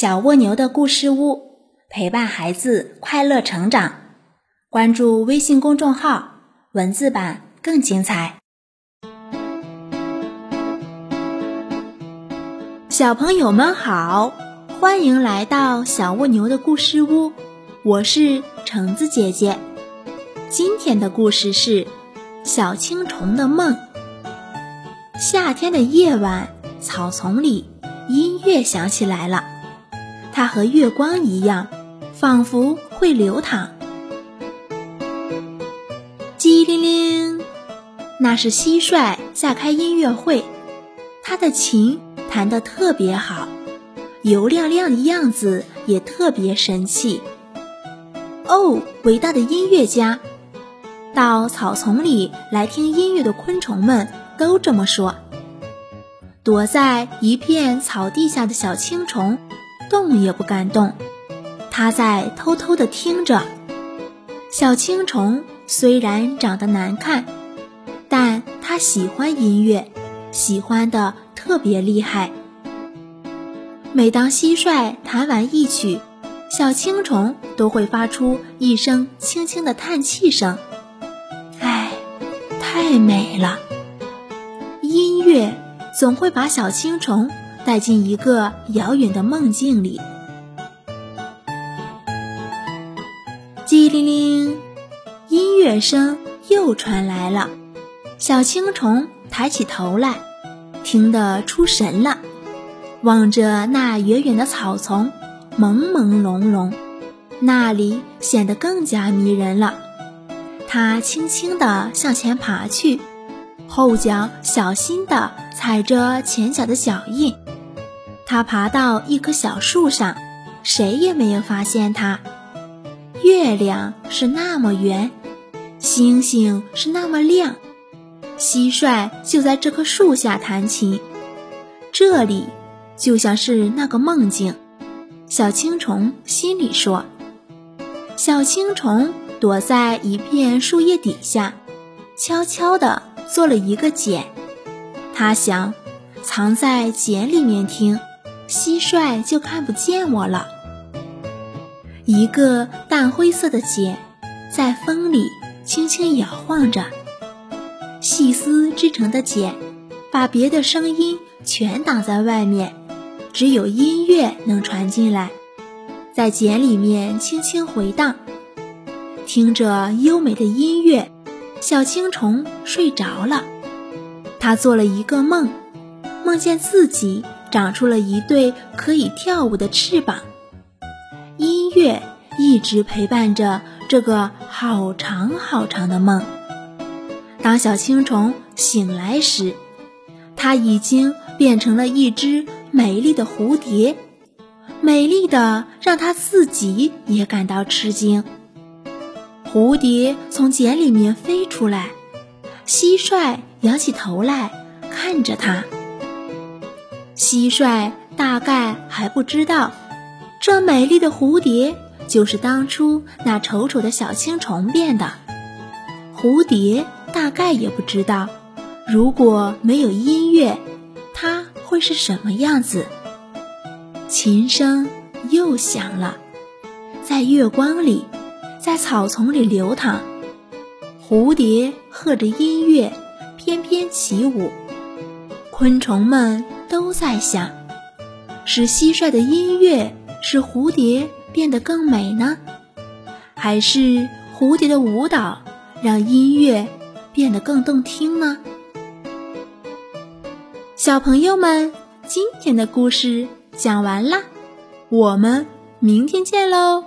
小蜗牛的故事屋，陪伴孩子快乐成长。关注微信公众号，文字版更精彩。小朋友们好，欢迎来到小蜗牛的故事屋，我是橙子姐姐。今天的故事是小青虫的梦。夏天的夜晚，草丛里音乐响起来了。它和月光一样，仿佛会流淌。叽铃铃，那是蟋蟀在开音乐会，它的琴弹得特别好，油亮亮的样子也特别神气。哦，伟大的音乐家！到草丛里来听音乐的昆虫们都这么说。躲在一片草地下的小青虫。动也不敢动，它在偷偷地听着。小青虫虽然长得难看，但它喜欢音乐，喜欢的特别厉害。每当蟋蟀弹完一曲，小青虫都会发出一声轻轻的叹气声。唉，太美了！音乐总会把小青虫。带进一个遥远的梦境里。叽铃铃，音乐声又传来了。小青虫抬起头来，听得出神了，望着那远远的草丛，朦朦胧胧，那里显得更加迷人了。它轻轻地向前爬去，后脚小心地踩着前脚的脚印。他爬到一棵小树上，谁也没有发现他。月亮是那么圆，星星是那么亮，蟋蟀就在这棵树下弹琴。这里就像是那个梦境。小青虫心里说：“小青虫躲在一片树叶底下，悄悄地做了一个茧。他想，藏在茧里面听。”蟋蟀就看不见我了。一个淡灰色的茧，在风里轻轻摇晃着。细丝织成的茧，把别的声音全挡在外面，只有音乐能传进来，在茧里面轻轻回荡。听着优美的音乐，小青虫睡着了。它做了一个梦，梦见自己。长出了一对可以跳舞的翅膀，音乐一直陪伴着这个好长好长的梦。当小青虫醒来时，它已经变成了一只美丽的蝴蝶，美丽的让它自己也感到吃惊。蝴蝶从茧里面飞出来，蟋蟀仰起头来看着它。蟋蟀大概还不知道，这美丽的蝴蝶就是当初那丑丑的小青虫变的。蝴蝶大概也不知道，如果没有音乐，它会是什么样子。琴声又响了，在月光里，在草丛里流淌。蝴蝶和着音乐翩翩起舞，昆虫们。都在想，是蟋蟀的音乐使蝴蝶变得更美呢，还是蝴蝶的舞蹈让音乐变得更动听呢？小朋友们，今天的故事讲完啦，我们明天见喽！